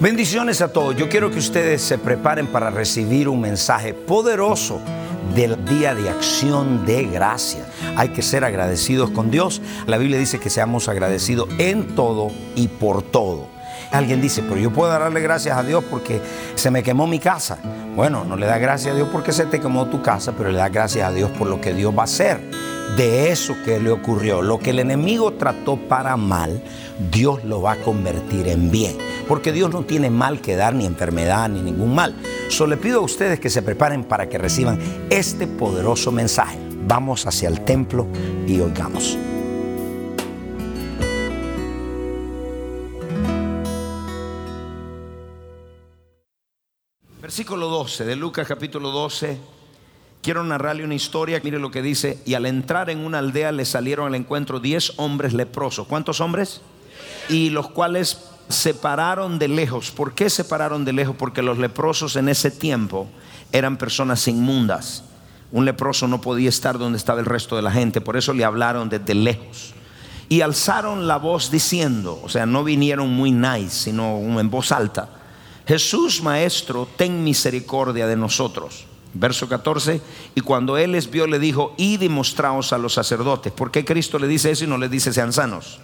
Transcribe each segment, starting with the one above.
Bendiciones a todos. Yo quiero que ustedes se preparen para recibir un mensaje poderoso del día de acción de gracia. Hay que ser agradecidos con Dios. La Biblia dice que seamos agradecidos en todo y por todo. Alguien dice, pero yo puedo darle gracias a Dios porque se me quemó mi casa. Bueno, no le da gracias a Dios porque se te quemó tu casa, pero le da gracias a Dios por lo que Dios va a hacer de eso que le ocurrió. Lo que el enemigo trató para mal, Dios lo va a convertir en bien. Porque Dios no tiene mal que dar, ni enfermedad, ni ningún mal. Solo le pido a ustedes que se preparen para que reciban este poderoso mensaje. Vamos hacia el templo y oigamos. Versículo 12 de Lucas capítulo 12. Quiero narrarle una historia. Mire lo que dice. Y al entrar en una aldea le salieron al encuentro diez hombres leprosos. ¿Cuántos hombres? Y los cuales se pararon de lejos. ¿Por qué se pararon de lejos? Porque los leprosos en ese tiempo eran personas inmundas. Un leproso no podía estar donde estaba el resto de la gente. Por eso le hablaron desde lejos. Y alzaron la voz diciendo, o sea, no vinieron muy nice, sino en voz alta. Jesús, Maestro, ten misericordia de nosotros. Verso 14, y cuando él les vio le dijo, id y a los sacerdotes. ¿Por qué Cristo le dice eso y no le dice sean sanos?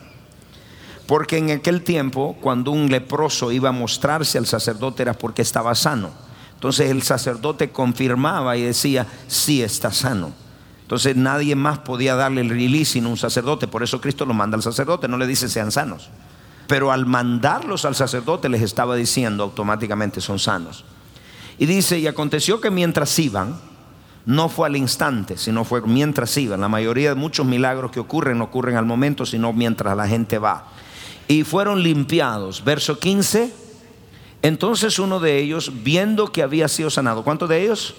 Porque en aquel tiempo, cuando un leproso iba a mostrarse al sacerdote era porque estaba sano. Entonces el sacerdote confirmaba y decía, sí está sano. Entonces nadie más podía darle el release sino un sacerdote. Por eso Cristo lo manda al sacerdote, no le dice sean sanos. Pero al mandarlos al sacerdote les estaba diciendo automáticamente son sanos. Y dice, y aconteció que mientras iban, no fue al instante, sino fue mientras iban. La mayoría de muchos milagros que ocurren no ocurren al momento, sino mientras la gente va. Y fueron limpiados. Verso 15. Entonces uno de ellos, viendo que había sido sanado, ¿cuántos de ellos?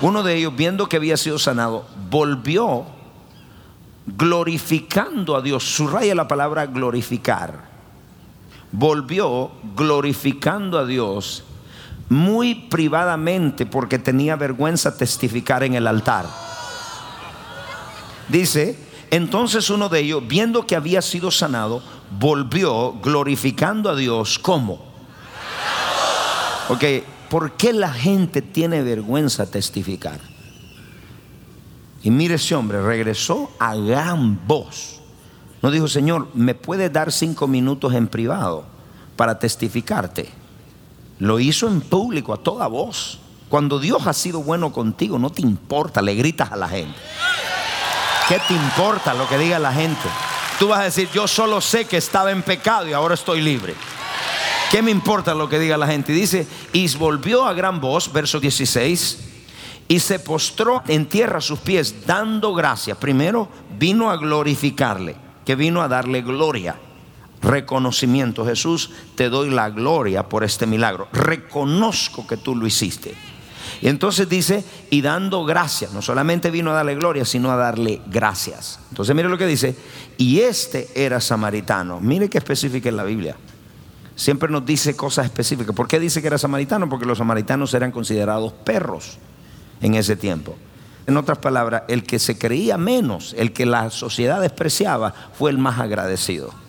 Uno de ellos, viendo que había sido sanado, volvió glorificando a Dios. Subraya la palabra glorificar. Volvió glorificando a Dios muy privadamente porque tenía vergüenza testificar en el altar. Dice, entonces uno de ellos, viendo que había sido sanado, volvió glorificando a Dios como. Ok, ¿por qué la gente tiene vergüenza testificar? Y mire ese hombre, regresó a gran voz. No dijo, Señor, ¿me puede dar cinco minutos en privado para testificarte? Lo hizo en público a toda voz. Cuando Dios ha sido bueno contigo, no te importa, le gritas a la gente. ¿Qué te importa lo que diga la gente? Tú vas a decir, yo solo sé que estaba en pecado y ahora estoy libre. ¿Qué me importa lo que diga la gente? Dice, y volvió a gran voz, verso 16, y se postró en tierra a sus pies, dando gracias. Primero vino a glorificarle, que vino a darle gloria reconocimiento. Jesús, te doy la gloria por este milagro. Reconozco que tú lo hiciste. Y entonces dice, y dando gracias, no solamente vino a darle gloria, sino a darle gracias. Entonces mire lo que dice, y este era samaritano. Mire qué específica es la Biblia. Siempre nos dice cosas específicas. ¿Por qué dice que era samaritano? Porque los samaritanos eran considerados perros en ese tiempo. En otras palabras, el que se creía menos, el que la sociedad despreciaba, fue el más agradecido.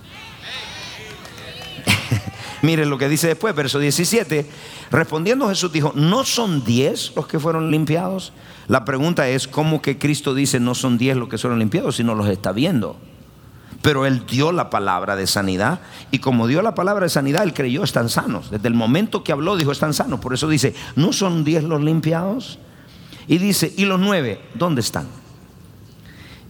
Miren lo que dice después, verso 17. Respondiendo Jesús dijo, ¿no son diez los que fueron limpiados? La pregunta es, ¿cómo que Cristo dice no son diez los que fueron limpiados si no los está viendo? Pero Él dio la palabra de sanidad y como dio la palabra de sanidad, Él creyó, están sanos. Desde el momento que habló, dijo, están sanos. Por eso dice, ¿no son diez los limpiados? Y dice, ¿y los nueve dónde están?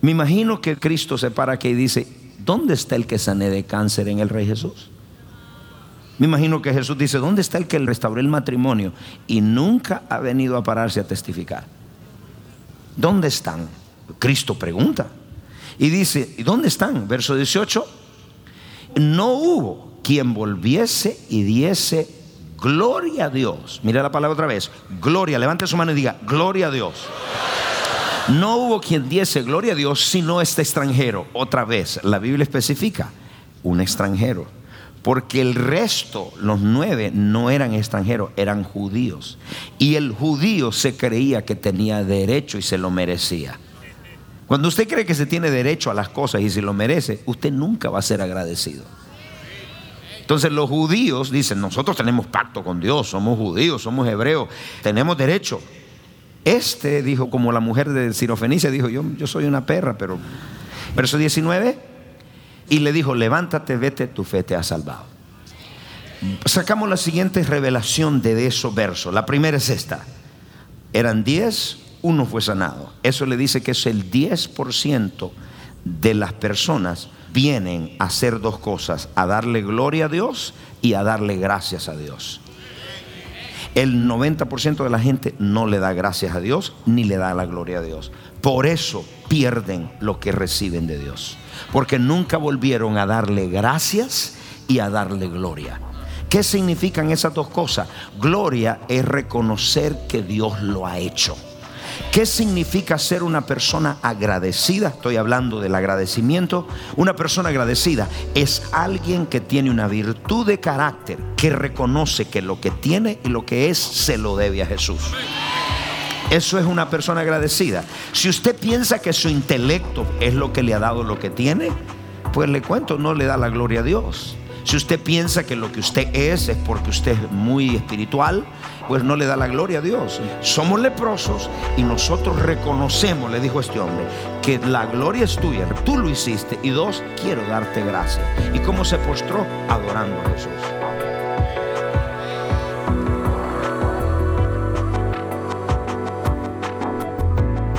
Me imagino que Cristo se para aquí y dice, ¿dónde está el que sané de cáncer en el Rey Jesús? Me imagino que Jesús dice, ¿dónde está el que restauró el matrimonio? Y nunca ha venido a pararse a testificar. ¿Dónde están? Cristo pregunta. Y dice, ¿y dónde están? Verso 18. No hubo quien volviese y diese gloria a Dios. Mira la palabra otra vez. Gloria. Levante su mano y diga, gloria a Dios. No hubo quien diese gloria a Dios sino este extranjero. Otra vez, la Biblia especifica, un extranjero. Porque el resto, los nueve, no eran extranjeros, eran judíos. Y el judío se creía que tenía derecho y se lo merecía. Cuando usted cree que se tiene derecho a las cosas y se lo merece, usted nunca va a ser agradecido. Entonces los judíos dicen, nosotros tenemos pacto con Dios, somos judíos, somos hebreos, tenemos derecho. Este dijo, como la mujer de Sirofenicia, dijo, yo, yo soy una perra, pero... Verso 19, y le dijo, levántate, vete, tu fe te ha salvado. Sacamos la siguiente revelación de esos versos. La primera es esta. Eran 10, uno fue sanado. Eso le dice que es el 10% de las personas vienen a hacer dos cosas, a darle gloria a Dios y a darle gracias a Dios. El 90% de la gente no le da gracias a Dios ni le da la gloria a Dios. Por eso pierden lo que reciben de Dios. Porque nunca volvieron a darle gracias y a darle gloria. ¿Qué significan esas dos cosas? Gloria es reconocer que Dios lo ha hecho. ¿Qué significa ser una persona agradecida? Estoy hablando del agradecimiento. Una persona agradecida es alguien que tiene una virtud de carácter, que reconoce que lo que tiene y lo que es se lo debe a Jesús. Eso es una persona agradecida. Si usted piensa que su intelecto es lo que le ha dado lo que tiene, pues le cuento, no le da la gloria a Dios. Si usted piensa que lo que usted es es porque usted es muy espiritual, pues no le da la gloria a Dios. Somos leprosos y nosotros reconocemos, le dijo este hombre, que la gloria es tuya, tú lo hiciste y dos, quiero darte gracias. ¿Y cómo se postró? Adorando a Jesús.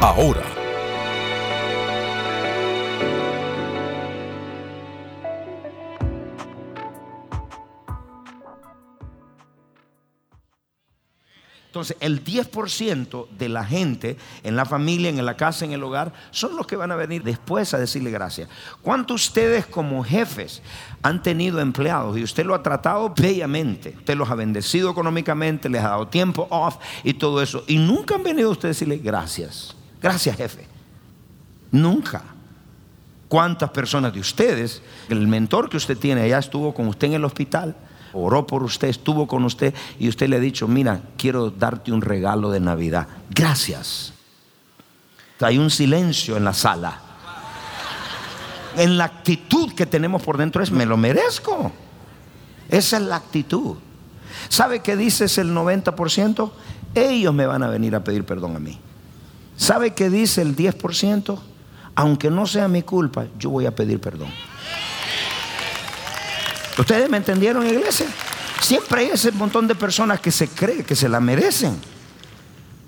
ahora. Entonces, el 10% de la gente en la familia, en la casa, en el hogar, son los que van a venir después a decirle gracias. ¿Cuántos ustedes como jefes han tenido empleados y usted lo ha tratado bellamente? Usted los ha bendecido económicamente, les ha dado tiempo off y todo eso. Y nunca han venido a usted a decirle gracias. Gracias, jefe. Nunca. ¿Cuántas personas de ustedes, el mentor que usted tiene ya estuvo con usted en el hospital? oró por usted, estuvo con usted y usted le ha dicho, mira, quiero darte un regalo de Navidad. Gracias. Hay un silencio en la sala. En la actitud que tenemos por dentro es, me lo merezco. Esa es la actitud. ¿Sabe qué dices el 90%? Ellos me van a venir a pedir perdón a mí. ¿Sabe qué dice el 10%? Aunque no sea mi culpa, yo voy a pedir perdón. ¿Ustedes me entendieron, iglesia? Siempre hay ese montón de personas que se cree que se la merecen.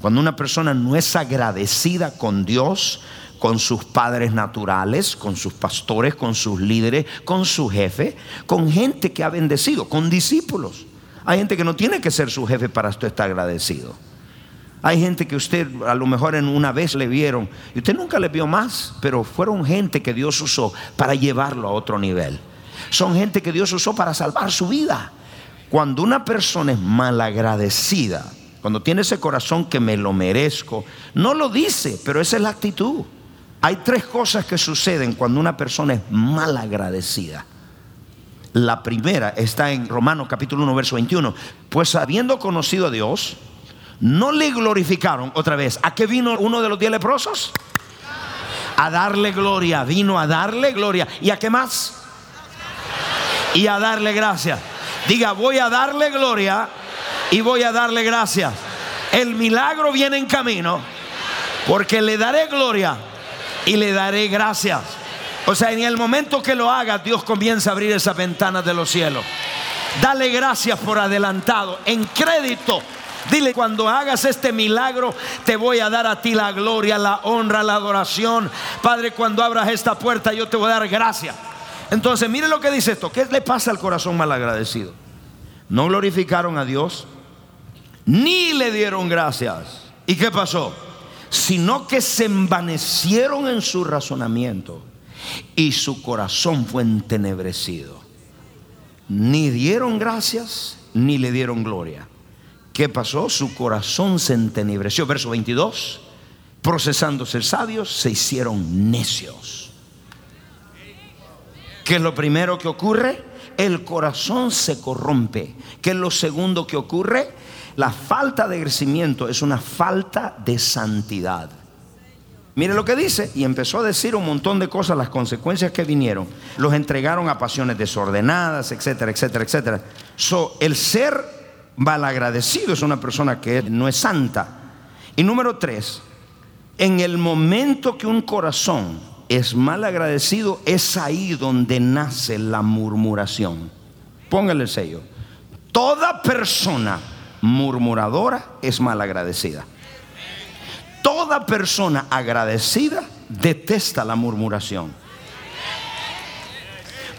Cuando una persona no es agradecida con Dios, con sus padres naturales, con sus pastores, con sus líderes, con su jefe, con gente que ha bendecido, con discípulos. Hay gente que no tiene que ser su jefe para usted estar agradecido. Hay gente que usted a lo mejor en una vez le vieron y usted nunca le vio más, pero fueron gente que Dios usó para llevarlo a otro nivel son gente que Dios usó para salvar su vida. Cuando una persona es malagradecida, cuando tiene ese corazón que me lo merezco, no lo dice, pero esa es la actitud. Hay tres cosas que suceden cuando una persona es malagradecida. La primera está en Romanos capítulo 1, verso 21. Pues habiendo conocido a Dios, no le glorificaron otra vez. ¿A qué vino uno de los diez leprosos? A darle gloria, vino a darle gloria. ¿Y a qué más? Y a darle gracias. Diga, voy a darle gloria y voy a darle gracias. El milagro viene en camino porque le daré gloria y le daré gracias. O sea, en el momento que lo haga, Dios comienza a abrir esas ventanas de los cielos. Dale gracias por adelantado, en crédito. Dile, cuando hagas este milagro, te voy a dar a ti la gloria, la honra, la adoración. Padre, cuando abras esta puerta, yo te voy a dar gracias. Entonces, mire lo que dice esto. ¿Qué le pasa al corazón malagradecido? No glorificaron a Dios, ni le dieron gracias. ¿Y qué pasó? Sino que se envanecieron en su razonamiento y su corazón fue entenebrecido. Ni dieron gracias, ni le dieron gloria. ¿Qué pasó? Su corazón se entenebreció. Verso 22. Procesándose sabios, se hicieron necios. ¿Qué es lo primero que ocurre? El corazón se corrompe. ¿Qué es lo segundo que ocurre? La falta de crecimiento es una falta de santidad. Mire lo que dice, y empezó a decir un montón de cosas, las consecuencias que vinieron. Los entregaron a pasiones desordenadas, etcétera, etcétera, etcétera. So, el ser malagradecido es una persona que no es santa. Y número tres, en el momento que un corazón es mal agradecido, es ahí donde nace la murmuración. Póngale el sello. Toda persona murmuradora es mal agradecida. Toda persona agradecida detesta la murmuración.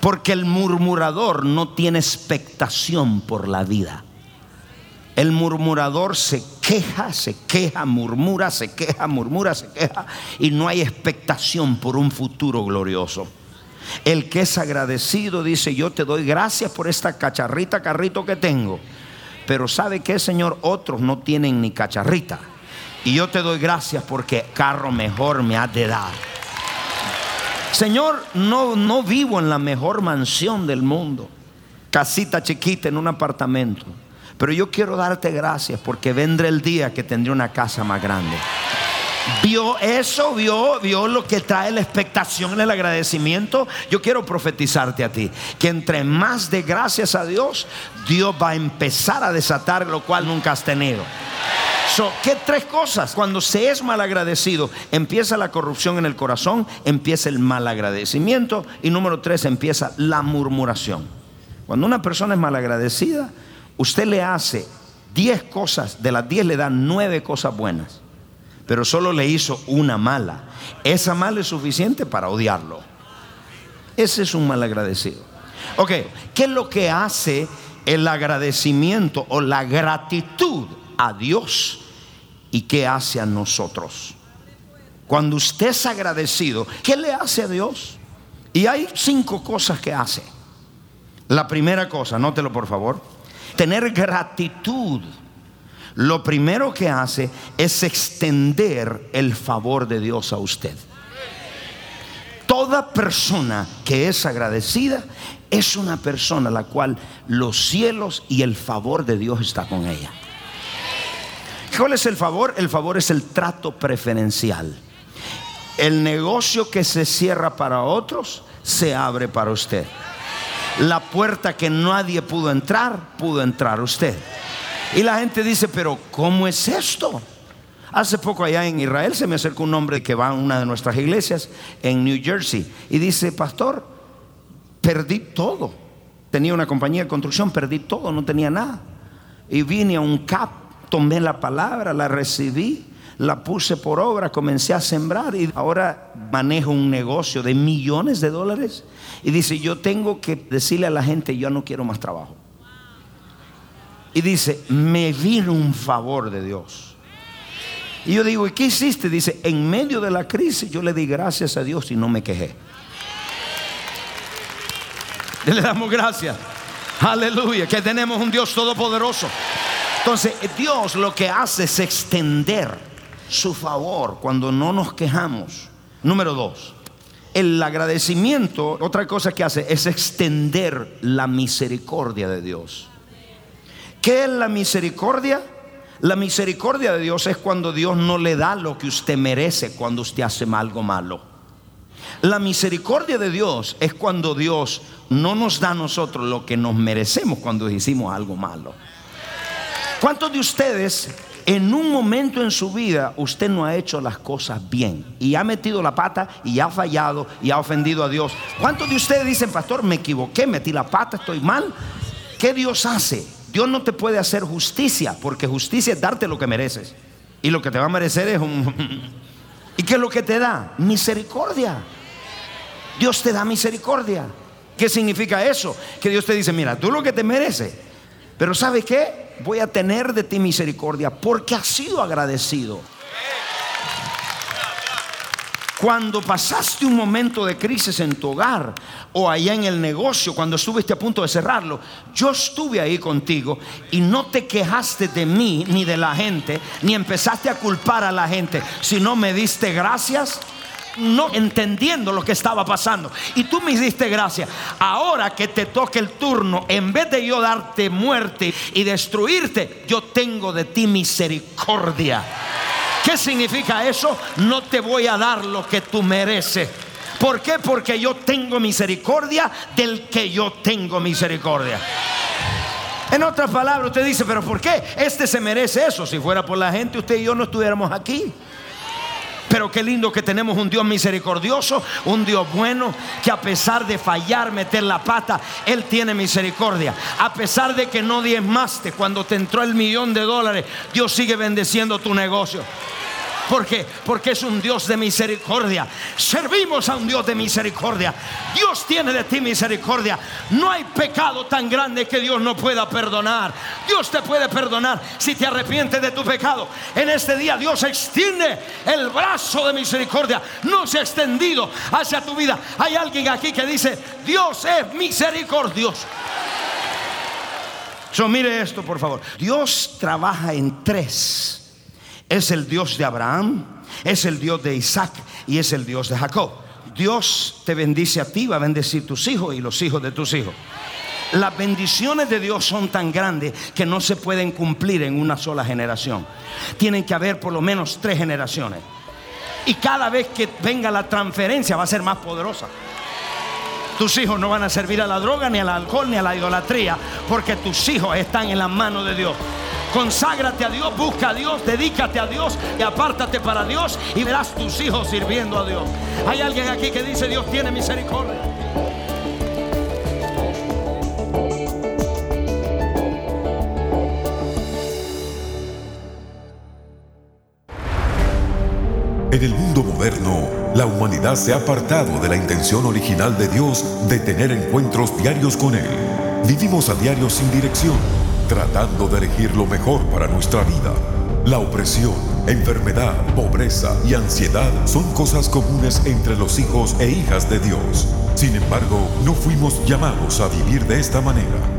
Porque el murmurador no tiene expectación por la vida. El murmurador se queja, se queja, murmura, se queja, murmura, se queja y no hay expectación por un futuro glorioso. El que es agradecido dice, yo te doy gracias por esta cacharrita, carrito que tengo. Pero ¿sabe qué, Señor? Otros no tienen ni cacharrita. Y yo te doy gracias porque carro mejor me has de dar. Señor, no, no vivo en la mejor mansión del mundo. Casita chiquita en un apartamento. Pero yo quiero darte gracias porque vendrá el día que tendré una casa más grande. Vio eso, vio, vio lo que trae la expectación, el agradecimiento. Yo quiero profetizarte a ti que entre más de gracias a Dios, Dios va a empezar a desatar lo cual nunca has tenido. So, ¿Qué tres cosas? Cuando se es mal agradecido, empieza la corrupción en el corazón, empieza el mal agradecimiento y número tres, empieza la murmuración. Cuando una persona es mal agradecida, usted le hace 10 cosas, de las 10 le dan 9 cosas buenas, pero solo le hizo una mala. Esa mala es suficiente para odiarlo. Ese es un mal agradecido. Ok, ¿qué es lo que hace el agradecimiento o la gratitud a Dios y qué hace a nosotros? Cuando usted es agradecido, ¿qué le hace a Dios? Y hay cinco cosas que hace. La primera cosa, anótelo por favor tener gratitud, lo primero que hace es extender el favor de Dios a usted. Toda persona que es agradecida es una persona a la cual los cielos y el favor de Dios está con ella. ¿Cuál es el favor? El favor es el trato preferencial. El negocio que se cierra para otros se abre para usted la puerta que nadie pudo entrar, pudo entrar usted. Y la gente dice, pero ¿cómo es esto? Hace poco allá en Israel se me acercó un hombre que va a una de nuestras iglesias en New Jersey y dice, pastor, perdí todo. Tenía una compañía de construcción, perdí todo, no tenía nada. Y vine a un CAP, tomé la palabra, la recibí, la puse por obra, comencé a sembrar y ahora manejo un negocio de millones de dólares y dice, yo tengo que decirle a la gente, yo no quiero más trabajo. Y dice, me vino un favor de Dios. Y yo digo, ¿y qué hiciste? Dice, en medio de la crisis yo le di gracias a Dios y no me quejé. Le damos gracias. Aleluya, que tenemos un Dios todopoderoso. Entonces, Dios lo que hace es extender su favor cuando no nos quejamos. Número dos, el agradecimiento, otra cosa que hace es extender la misericordia de Dios. ¿Qué es la misericordia? La misericordia de Dios es cuando Dios no le da lo que usted merece cuando usted hace algo malo. La misericordia de Dios es cuando Dios no nos da a nosotros lo que nos merecemos cuando hicimos algo malo. ¿Cuántos de ustedes en un momento en su vida usted no ha hecho las cosas bien y ha metido la pata y ha fallado y ha ofendido a Dios? ¿Cuántos de ustedes dicen, pastor, me equivoqué, metí la pata, estoy mal? ¿Qué Dios hace? Dios no te puede hacer justicia porque justicia es darte lo que mereces. Y lo que te va a merecer es un... ¿Y qué es lo que te da? Misericordia. Dios te da misericordia. ¿Qué significa eso? Que Dios te dice, mira, tú lo que te mereces. Pero ¿sabe qué? Voy a tener de ti misericordia porque has sido agradecido. Cuando pasaste un momento de crisis en tu hogar o allá en el negocio, cuando estuviste a punto de cerrarlo, yo estuve ahí contigo y no te quejaste de mí ni de la gente, ni empezaste a culpar a la gente, sino me diste gracias no entendiendo lo que estaba pasando. Y tú me diste gracias. Ahora que te toque el turno, en vez de yo darte muerte y destruirte, yo tengo de ti misericordia. ¿Qué significa eso? No te voy a dar lo que tú mereces. ¿Por qué? Porque yo tengo misericordia del que yo tengo misericordia. En otras palabras, usted dice, pero ¿por qué? Este se merece eso. Si fuera por la gente, usted y yo no estuviéramos aquí. Pero qué lindo que tenemos un Dios misericordioso, un Dios bueno, que a pesar de fallar, meter la pata, Él tiene misericordia. A pesar de que no diezmaste cuando te entró el millón de dólares, Dios sigue bendeciendo tu negocio. ¿Por qué? Porque es un Dios de misericordia. Servimos a un Dios de misericordia. Dios tiene de ti misericordia. No hay pecado tan grande que Dios no pueda perdonar. Dios te puede perdonar si te arrepientes de tu pecado. En este día Dios extiende el brazo de misericordia. No se ha extendido hacia tu vida. Hay alguien aquí que dice, Dios es misericordioso. So, mire esto, por favor. Dios trabaja en tres es el Dios de Abraham, es el Dios de Isaac y es el Dios de Jacob. Dios te bendice a ti, va a bendecir tus hijos y los hijos de tus hijos. Las bendiciones de Dios son tan grandes que no se pueden cumplir en una sola generación. Tienen que haber por lo menos tres generaciones. Y cada vez que venga la transferencia va a ser más poderosa. Tus hijos no van a servir a la droga, ni al alcohol, ni a la idolatría, porque tus hijos están en las manos de Dios. Conságrate a Dios, busca a Dios, dedícate a Dios y apártate para Dios y verás tus hijos sirviendo a Dios. Hay alguien aquí que dice Dios tiene misericordia. En el mundo moderno, la humanidad se ha apartado de la intención original de Dios de tener encuentros diarios con Él. Vivimos a diario sin dirección tratando de elegir lo mejor para nuestra vida. La opresión, enfermedad, pobreza y ansiedad son cosas comunes entre los hijos e hijas de Dios. Sin embargo, no fuimos llamados a vivir de esta manera.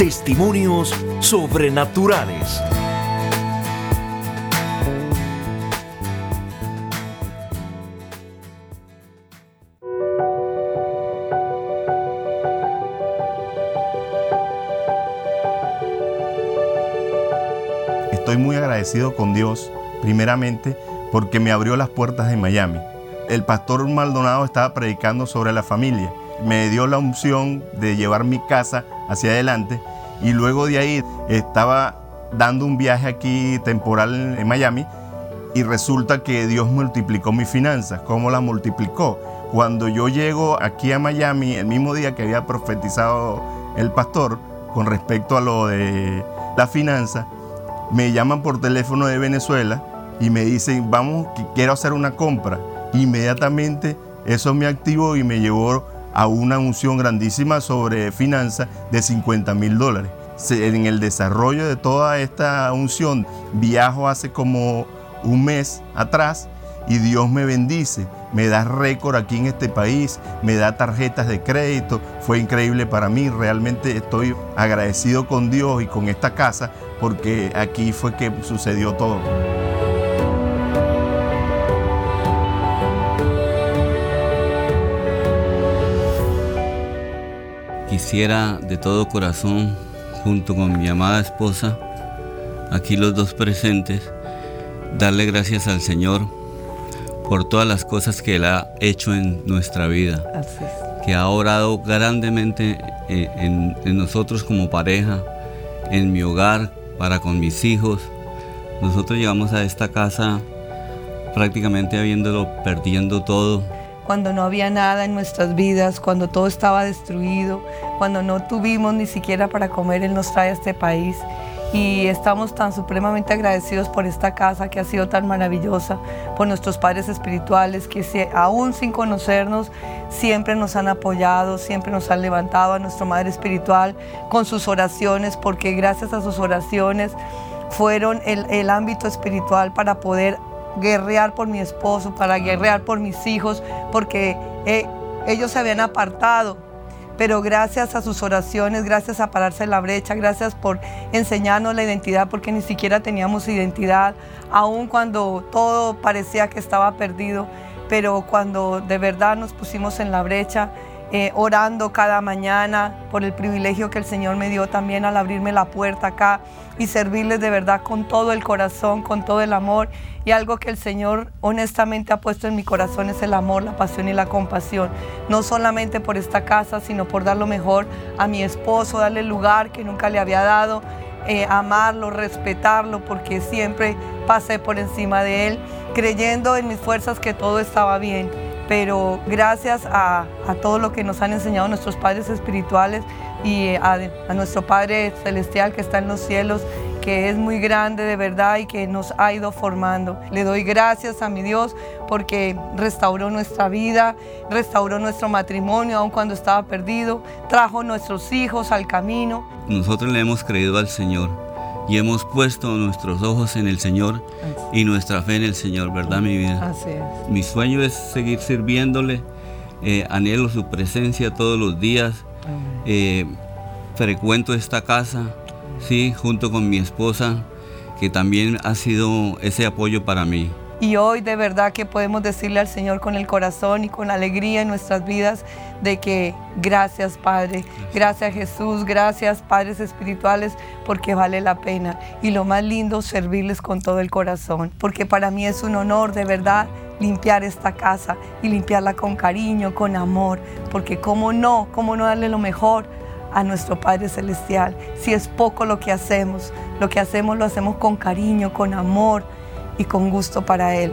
testimonios sobrenaturales. Estoy muy agradecido con Dios, primeramente, porque me abrió las puertas de Miami. El pastor Maldonado estaba predicando sobre la familia. Me dio la unción de llevar mi casa hacia adelante y luego de ahí estaba dando un viaje aquí temporal en Miami y resulta que Dios multiplicó mis finanzas. ¿Cómo las multiplicó? Cuando yo llego aquí a Miami, el mismo día que había profetizado el pastor con respecto a lo de la finanza, me llaman por teléfono de Venezuela y me dicen, vamos, quiero hacer una compra. Inmediatamente eso me activó y me llevó a una unción grandísima sobre finanzas de 50 mil dólares. En el desarrollo de toda esta unción viajo hace como un mes atrás y Dios me bendice, me da récord aquí en este país, me da tarjetas de crédito, fue increíble para mí, realmente estoy agradecido con Dios y con esta casa porque aquí fue que sucedió todo. Quisiera de todo corazón, junto con mi amada esposa, aquí los dos presentes, darle gracias al Señor por todas las cosas que Él ha hecho en nuestra vida, que ha orado grandemente eh, en, nosotros como pareja, en mi hogar, para con mis hijos. Nosotros llegamos a esta casa prácticamente habiéndolo perdiendo todo. Cuando no había nada en nuestras vidas, cuando todo estaba destruido, cuando no tuvimos ni siquiera para comer, Él nos trae a este país. Y estamos tan supremamente agradecidos por esta casa que ha sido tan maravillosa, por nuestros padres espirituales que aún sin conocernos siempre nos han apoyado, siempre nos han levantado a nuestra Madre Espiritual con sus oraciones, porque gracias a sus oraciones fueron el, ámbito espiritual para poder guerrear por mi esposo, para guerrear por mis hijos, porque eh, ellos se habían apartado. Pero gracias a sus oraciones, gracias a pararse en la brecha, gracias por enseñarnos la identidad, porque ni siquiera teníamos identidad, aun cuando todo parecía que estaba perdido, pero cuando de verdad nos pusimos en la brecha, eh, orando cada mañana por el privilegio que el Señor me dio también al abrirme la puerta acá y servirles de verdad con todo el corazón, con todo el amor. Y algo que el Señor honestamente ha puesto en mi corazón es el amor, la pasión y la compasión. No solamente por esta casa, sino por dar lo mejor a mi esposo, darle el lugar que nunca le había dado, eh, amarlo, respetarlo, porque siempre pasé por encima de él, creyendo en mis fuerzas que todo estaba bien pero gracias a, todo lo que nos han enseñado nuestros padres espirituales y a, nuestro Padre Celestial que está en los cielos, que es muy grande de verdad y que nos ha ido formando. Le doy gracias a mi Dios porque restauró nuestra vida, restauró nuestro matrimonio aun cuando estaba perdido, trajo nuestros hijos al camino. Nosotros le hemos creído al Señor y hemos puesto nuestros ojos en el Señor y nuestra fe en el Señor, ¿verdad, mi vida? Así es. Mi sueño es seguir sirviéndole, eh, anhelo su presencia todos los días, eh, frecuento esta casa, sí, junto con mi esposa, que también ha sido ese apoyo para mí. Y hoy de verdad que podemos decirle al Señor con el corazón y con alegría en nuestras vidas de que gracias Padre, gracias Jesús, gracias Padres espirituales porque vale la pena. Y lo más lindo, servirles con todo el corazón, porque para mí es un honor de verdad limpiar esta casa y limpiarla con cariño, con amor, porque cómo no, cómo no darle lo mejor a nuestro Padre Celestial. Si es poco lo que hacemos, lo que hacemos lo hacemos con cariño, con amor y con gusto para Él.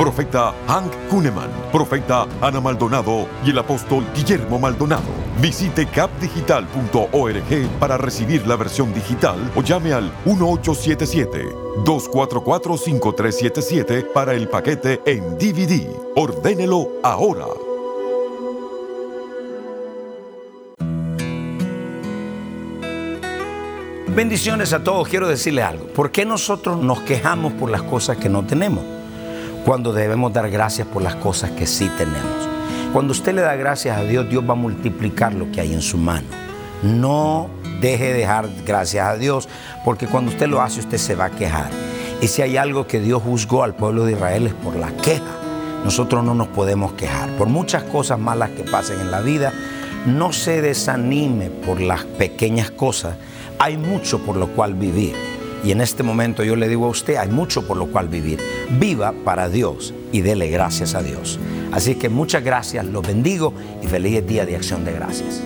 profeta Hank Kuhneman, profeta Ana Maldonado y el apóstol Guillermo Maldonado. Visite capdigital.org para recibir la versión digital o llame al 1877-244-5377 para el paquete en DVD. Ordénelo ahora. Bendiciones a todos. Quiero decirles algo. ¿Por qué nosotros nos quejamos por las cosas que no tenemos? Cuando debemos dar gracias por las cosas que sí tenemos. Cuando usted le da gracias a Dios, Dios va a multiplicar lo que hay en su mano. No deje de dar gracias a Dios, porque cuando usted lo hace, usted se va a quejar. Y si hay algo que Dios juzgó al pueblo de Israel es por la queja. Nosotros no nos podemos quejar. Por muchas cosas malas que pasen en la vida, no se desanime por las pequeñas cosas. Hay mucho por lo cual vivir. Y en este momento yo le digo a usted, hay mucho por lo cual vivir. Viva para Dios y dele gracias a Dios. Así que muchas gracias, los bendigo y feliz día de acción de gracias.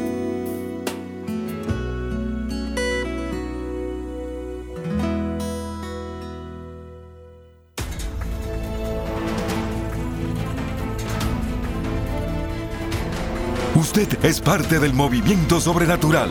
Usted es parte del movimiento sobrenatural.